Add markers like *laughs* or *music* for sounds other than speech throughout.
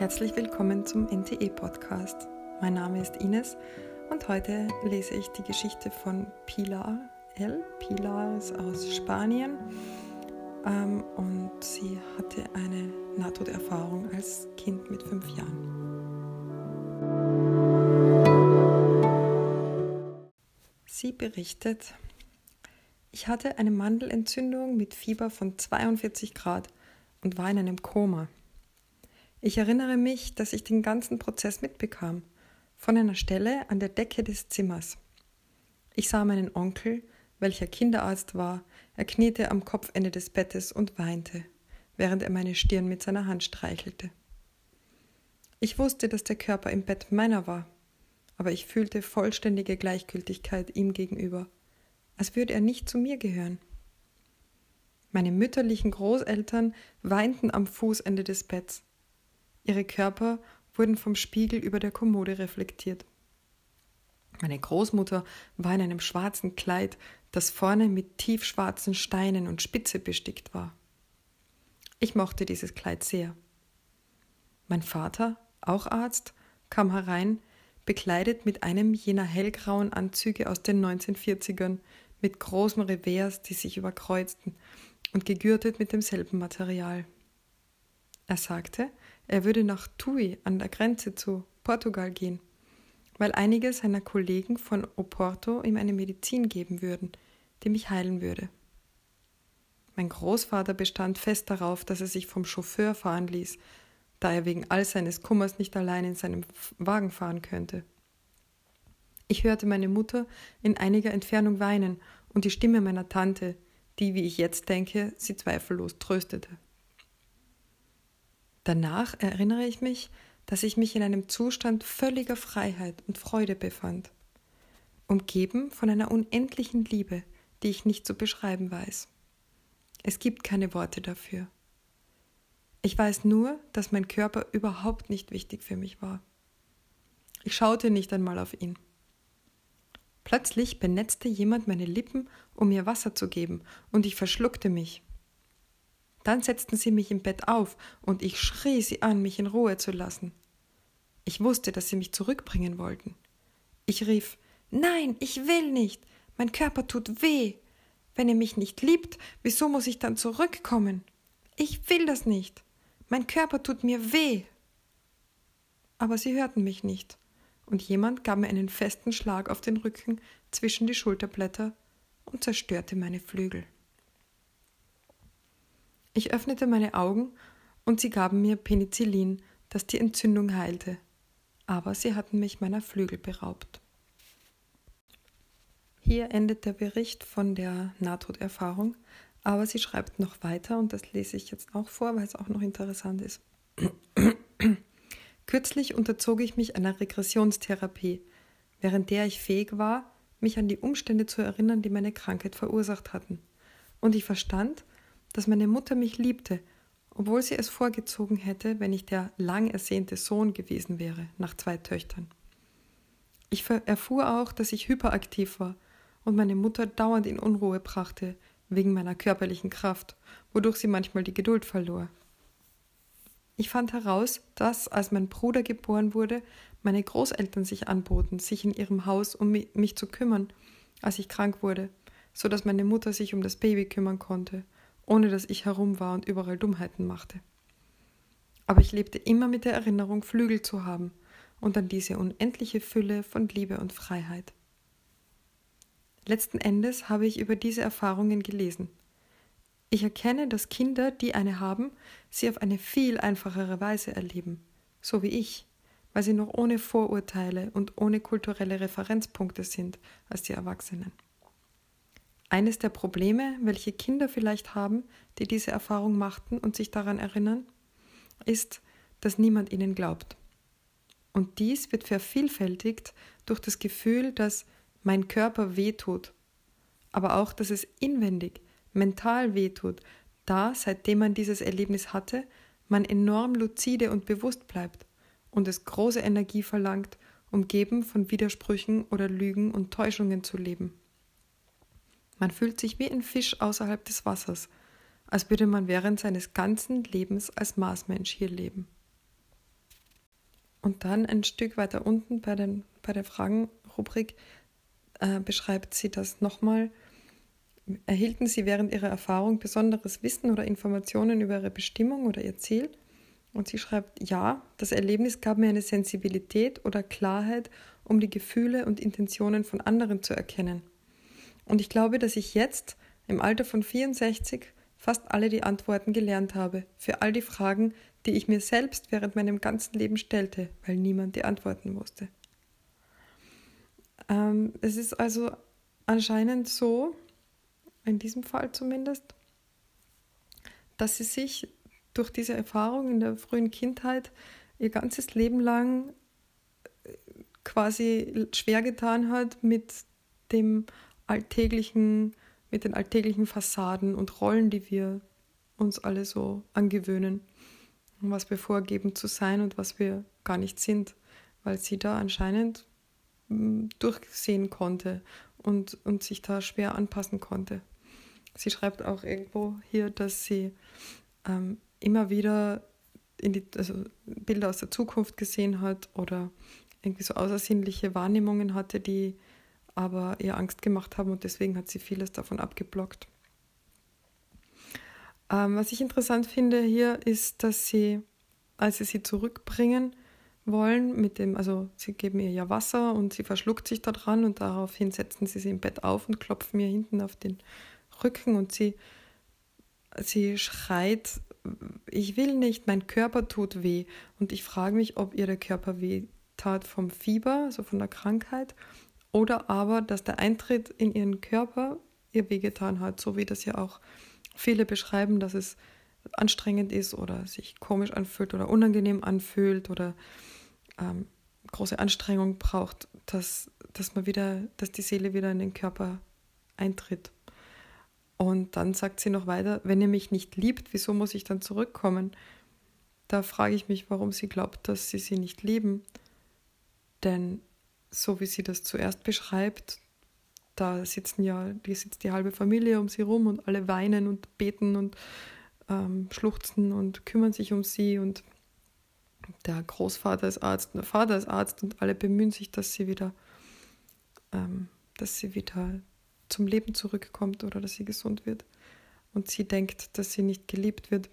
Herzlich willkommen zum NTE-Podcast. Mein Name ist Ines und heute lese ich die Geschichte von Pilar L. Pilar ist aus Spanien ähm, und sie hatte eine Nahtoderfahrung als Kind mit fünf Jahren. Sie berichtet, ich hatte eine Mandelentzündung mit Fieber von 42 Grad und war in einem Koma. Ich erinnere mich, dass ich den ganzen Prozess mitbekam, von einer Stelle an der Decke des Zimmers. Ich sah meinen Onkel, welcher Kinderarzt war, er kniete am Kopfende des Bettes und weinte, während er meine Stirn mit seiner Hand streichelte. Ich wusste, dass der Körper im Bett meiner war, aber ich fühlte vollständige Gleichgültigkeit ihm gegenüber, als würde er nicht zu mir gehören. Meine mütterlichen Großeltern weinten am Fußende des Betts. Ihre Körper wurden vom Spiegel über der Kommode reflektiert. Meine Großmutter war in einem schwarzen Kleid, das vorne mit tiefschwarzen Steinen und Spitze bestickt war. Ich mochte dieses Kleid sehr. Mein Vater, auch Arzt, kam herein, bekleidet mit einem jener hellgrauen Anzüge aus den 1940ern, mit großen Revers, die sich überkreuzten, und gegürtet mit demselben Material. Er sagte, er würde nach Tui an der Grenze zu Portugal gehen, weil einige seiner Kollegen von Oporto ihm eine Medizin geben würden, die mich heilen würde. Mein Großvater bestand fest darauf, dass er sich vom Chauffeur fahren ließ, da er wegen all seines Kummers nicht allein in seinem Wagen fahren könnte. Ich hörte meine Mutter in einiger Entfernung weinen und die Stimme meiner Tante, die, wie ich jetzt denke, sie zweifellos tröstete. Danach erinnere ich mich, dass ich mich in einem Zustand völliger Freiheit und Freude befand, umgeben von einer unendlichen Liebe, die ich nicht zu beschreiben weiß. Es gibt keine Worte dafür. Ich weiß nur, dass mein Körper überhaupt nicht wichtig für mich war. Ich schaute nicht einmal auf ihn. Plötzlich benetzte jemand meine Lippen, um mir Wasser zu geben, und ich verschluckte mich. Dann setzten sie mich im Bett auf, und ich schrie sie an, mich in Ruhe zu lassen. Ich wusste, dass sie mich zurückbringen wollten. Ich rief Nein, ich will nicht. Mein Körper tut weh. Wenn ihr mich nicht liebt, wieso muss ich dann zurückkommen? Ich will das nicht. Mein Körper tut mir weh. Aber sie hörten mich nicht, und jemand gab mir einen festen Schlag auf den Rücken zwischen die Schulterblätter und zerstörte meine Flügel. Ich öffnete meine Augen und sie gaben mir Penicillin, das die Entzündung heilte, aber sie hatten mich meiner Flügel beraubt. Hier endet der Bericht von der Nahtoderfahrung, aber sie schreibt noch weiter und das lese ich jetzt auch vor, weil es auch noch interessant ist. Kürzlich unterzog ich mich einer Regressionstherapie, während der ich fähig war, mich an die Umstände zu erinnern, die meine Krankheit verursacht hatten. Und ich verstand, dass meine Mutter mich liebte, obwohl sie es vorgezogen hätte, wenn ich der lang ersehnte Sohn gewesen wäre, nach zwei Töchtern. Ich erfuhr auch, dass ich hyperaktiv war und meine Mutter dauernd in Unruhe brachte, wegen meiner körperlichen Kraft, wodurch sie manchmal die Geduld verlor. Ich fand heraus, dass, als mein Bruder geboren wurde, meine Großeltern sich anboten, sich in ihrem Haus um mich zu kümmern, als ich krank wurde, so dass meine Mutter sich um das Baby kümmern konnte ohne dass ich herum war und überall Dummheiten machte. Aber ich lebte immer mit der Erinnerung, Flügel zu haben und an diese unendliche Fülle von Liebe und Freiheit. Letzten Endes habe ich über diese Erfahrungen gelesen. Ich erkenne, dass Kinder, die eine haben, sie auf eine viel einfachere Weise erleben, so wie ich, weil sie noch ohne Vorurteile und ohne kulturelle Referenzpunkte sind als die Erwachsenen. Eines der Probleme, welche Kinder vielleicht haben, die diese Erfahrung machten und sich daran erinnern, ist, dass niemand ihnen glaubt. Und dies wird vervielfältigt durch das Gefühl, dass mein Körper wehtut, aber auch, dass es inwendig, mental wehtut, da, seitdem man dieses Erlebnis hatte, man enorm lucide und bewusst bleibt und es große Energie verlangt, umgeben von Widersprüchen oder Lügen und Täuschungen zu leben. Man fühlt sich wie ein Fisch außerhalb des Wassers, als würde man während seines ganzen Lebens als Marsmensch hier leben. Und dann ein Stück weiter unten bei, den, bei der Fragenrubrik äh, beschreibt sie das nochmal. Erhielten Sie während Ihrer Erfahrung besonderes Wissen oder Informationen über Ihre Bestimmung oder Ihr Ziel? Und sie schreibt, ja, das Erlebnis gab mir eine Sensibilität oder Klarheit, um die Gefühle und Intentionen von anderen zu erkennen. Und ich glaube, dass ich jetzt, im Alter von 64, fast alle die Antworten gelernt habe für all die Fragen, die ich mir selbst während meinem ganzen Leben stellte, weil niemand die Antworten wusste. Ähm, es ist also anscheinend so, in diesem Fall zumindest, dass sie sich durch diese Erfahrung in der frühen Kindheit ihr ganzes Leben lang äh, quasi schwer getan hat mit dem alltäglichen, mit den alltäglichen Fassaden und Rollen, die wir uns alle so angewöhnen, was wir vorgeben zu sein und was wir gar nicht sind, weil sie da anscheinend hm, durchsehen konnte und, und sich da schwer anpassen konnte. Sie schreibt auch irgendwo hier, dass sie ähm, immer wieder die, also Bilder aus der Zukunft gesehen hat oder irgendwie so außersinnliche Wahrnehmungen hatte, die aber ihr Angst gemacht haben und deswegen hat sie vieles davon abgeblockt. Ähm, was ich interessant finde hier ist, dass sie, als sie sie zurückbringen wollen, mit dem, also sie geben ihr ja Wasser und sie verschluckt sich da dran und daraufhin setzen sie sie im Bett auf und klopfen ihr hinten auf den Rücken und sie, sie schreit, ich will nicht, mein Körper tut weh. Und ich frage mich, ob ihr der Körper weh tat vom Fieber, also von der Krankheit, oder aber, dass der Eintritt in ihren Körper ihr wehgetan hat, so wie das ja auch viele beschreiben, dass es anstrengend ist oder sich komisch anfühlt oder unangenehm anfühlt oder ähm, große Anstrengung braucht, dass, dass man wieder, dass die Seele wieder in den Körper eintritt. Und dann sagt sie noch weiter, wenn ihr mich nicht liebt, wieso muss ich dann zurückkommen? Da frage ich mich, warum sie glaubt, dass sie sie nicht lieben. Denn so wie sie das zuerst beschreibt, da sitzen ja, die sitzt die halbe Familie um sie rum und alle weinen und beten und ähm, schluchzen und kümmern sich um sie und der Großvater ist Arzt und der Vater ist Arzt und alle bemühen sich, dass sie wieder, ähm, dass sie wieder zum Leben zurückkommt oder dass sie gesund wird. Und sie denkt, dass sie nicht geliebt wird.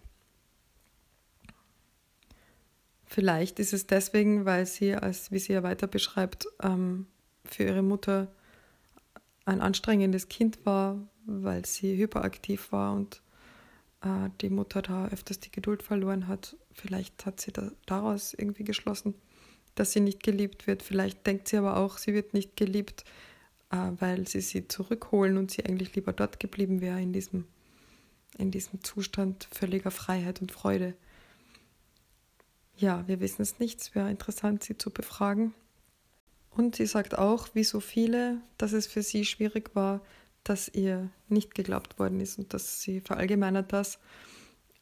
Vielleicht ist es deswegen, weil sie, als wie sie ja weiter beschreibt, ähm, für ihre Mutter ein anstrengendes Kind war, weil sie hyperaktiv war und äh, die Mutter da öfters die Geduld verloren hat. Vielleicht hat sie da, daraus irgendwie geschlossen, dass sie nicht geliebt wird. Vielleicht denkt sie aber auch, sie wird nicht geliebt, äh, weil sie sie zurückholen und sie eigentlich lieber dort geblieben wäre in diesem, in diesem Zustand völliger Freiheit und Freude. Ja, wir wissen es nicht. Es wäre interessant, sie zu befragen. Und sie sagt auch, wie so viele, dass es für sie schwierig war, dass ihr nicht geglaubt worden ist und dass sie verallgemeinert das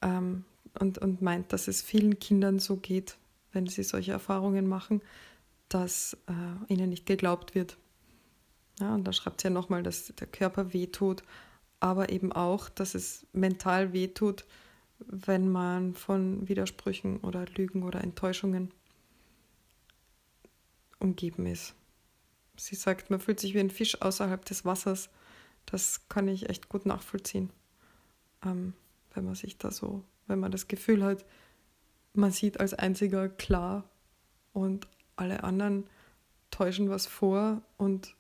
ähm, und, und meint, dass es vielen Kindern so geht, wenn sie solche Erfahrungen machen, dass äh, ihnen nicht geglaubt wird. Ja, und da schreibt sie ja nochmal, dass der Körper wehtut, aber eben auch, dass es mental wehtut, wenn man von Widersprüchen oder Lügen oder Enttäuschungen umgeben ist. Sie sagt, man fühlt sich wie ein Fisch außerhalb des Wassers. Das kann ich echt gut nachvollziehen, ähm, wenn man sich da so, wenn man das Gefühl hat, man sieht als einziger klar und alle anderen täuschen was vor und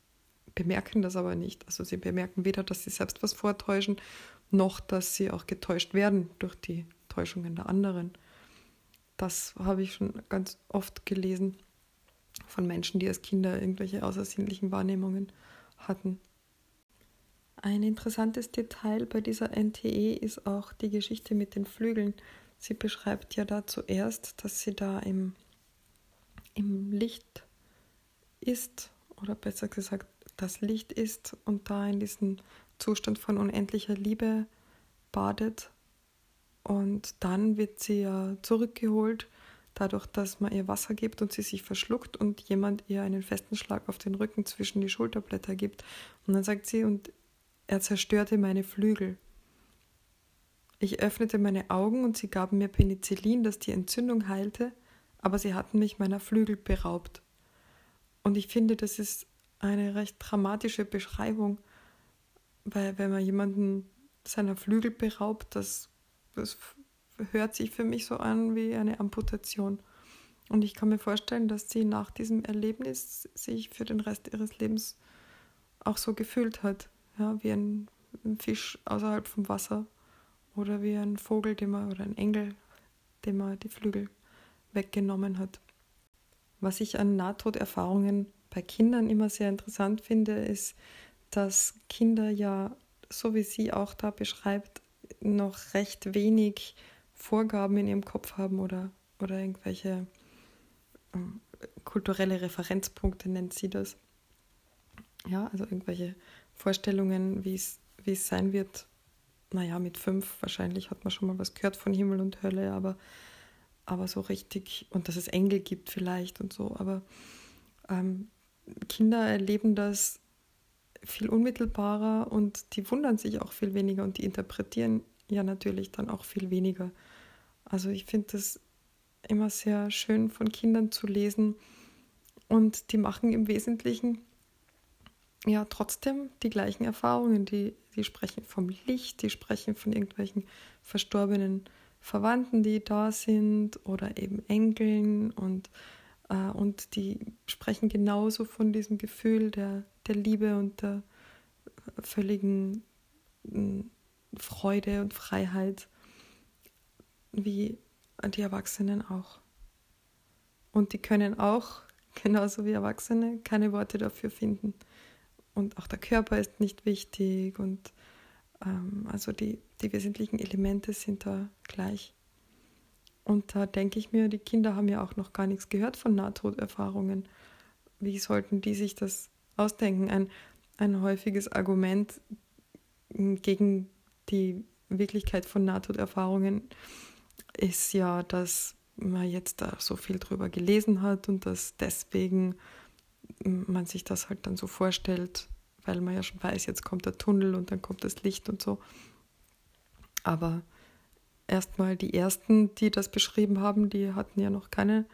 bemerken das aber nicht. Also sie bemerken weder, dass sie selbst was vortäuschen, noch dass sie auch getäuscht werden durch die Täuschungen der anderen. Das habe ich schon ganz oft gelesen von Menschen, die als Kinder irgendwelche außersinnlichen Wahrnehmungen hatten. Ein interessantes Detail bei dieser NTE ist auch die Geschichte mit den Flügeln. Sie beschreibt ja da zuerst, dass sie da im, im Licht ist, oder besser gesagt das Licht ist und da in diesem Zustand von unendlicher Liebe badet. Und dann wird sie ja zurückgeholt, dadurch, dass man ihr Wasser gibt und sie sich verschluckt und jemand ihr einen festen Schlag auf den Rücken zwischen die Schulterblätter gibt. Und dann sagt sie, und er zerstörte meine Flügel. Ich öffnete meine Augen und sie gaben mir Penicillin, das die Entzündung heilte, aber sie hatten mich meiner Flügel beraubt. Und ich finde, das ist eine recht dramatische Beschreibung, weil wenn man jemanden seiner Flügel beraubt, das, das hört sich für mich so an wie eine Amputation. Und ich kann mir vorstellen, dass sie nach diesem Erlebnis sich für den Rest ihres Lebens auch so gefühlt hat, ja, wie ein, Fisch außerhalb vom Wasser oder wie ein Vogel, dem man, oder ein Engel, dem man die Flügel weggenommen hat. Was ich an Nahtoderfahrungen bei Kindern immer sehr interessant finde, ist, dass Kinder ja, so wie sie auch da beschreibt, noch recht wenig Vorgaben in ihrem Kopf haben oder, oder irgendwelche ähm, kulturelle Referenzpunkte nennt sie das. Ja, also irgendwelche Vorstellungen, wie es sein wird. Naja, mit fünf wahrscheinlich hat man schon mal was gehört von Himmel und Hölle, aber, aber so richtig, und dass es Engel gibt vielleicht und so, aber ähm, Kinder erleben das viel unmittelbarer und die wundern sich auch viel weniger und die interpretieren ja natürlich dann auch viel weniger. Also ich finde das immer sehr schön von Kindern zu lesen und die machen im Wesentlichen ja trotzdem die gleichen Erfahrungen. Die, die sprechen vom Licht, die sprechen von irgendwelchen verstorbenen Verwandten, die da sind oder eben Engeln und und die sprechen genauso von diesem Gefühl der, der Liebe und der völligen mm, Freude und Freiheit, wie die Erwachsenen auch. Und die können auch, *laughs* genauso wie Erwachsene, keine Worte dafür finden. Und auch der Körper ist nicht wichtig und ähm, also die, die wesentlichen Elemente sind da gleich. Und da denke ich mir, die Kinder haben ja auch noch gar nichts gehört von Nahtoderfahrungen. Wie sollten die sich das ausdenken? Ein, ein häufiges Argument gegen die Wirklichkeit von Nahtoderfahrungen ist ja, dass man jetzt da so viel drüber gelesen hat und dass deswegen man sich das halt dann so vorstellt, weil man ja schon weiß, jetzt kommt der Tunnel und dann kommt das Licht und so. Aber erstmal die ersten, die das beschrieben haben, die hatten ja noch keine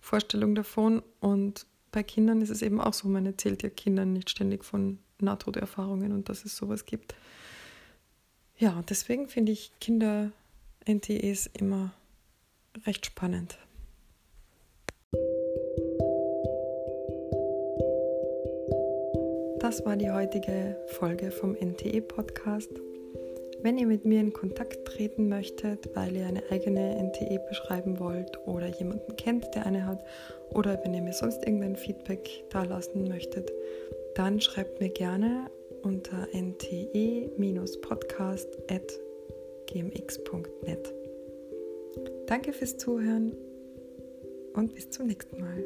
Vorstellung davon. Und bei Kindern ist es eben auch so, man erzählt ja Kindern nicht ständig von Nahtoderfahrungen und dass es sowas gibt. Ja, deswegen finde ich Kinder-NTEs immer recht spannend. Das war die heutige Folge vom NTE-Podcast. Wenn ihr mit mir in Kontakt treten möchtet, weil ihr eine eigene NTE beschreiben wollt oder jemanden kennt, der eine hat, oder wenn ihr mir sonst irgendein Feedback dalassen möchtet, dann schreibt mir gerne unter nte-podcast.gmx.net. Danke fürs Zuhören und bis zum nächsten Mal.